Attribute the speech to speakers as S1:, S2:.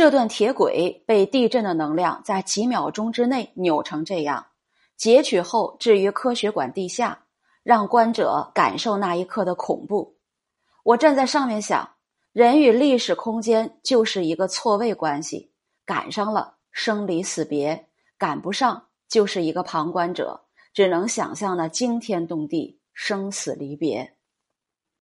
S1: 这段铁轨被地震的能量在几秒钟之内扭成这样，截取后置于科学馆地下，让观者感受那一刻的恐怖。我站在上面想，人与历史空间就是一个错位关系，赶上了生离死别，赶不上就是一个旁观者，只能想象那惊天动地，生死离别。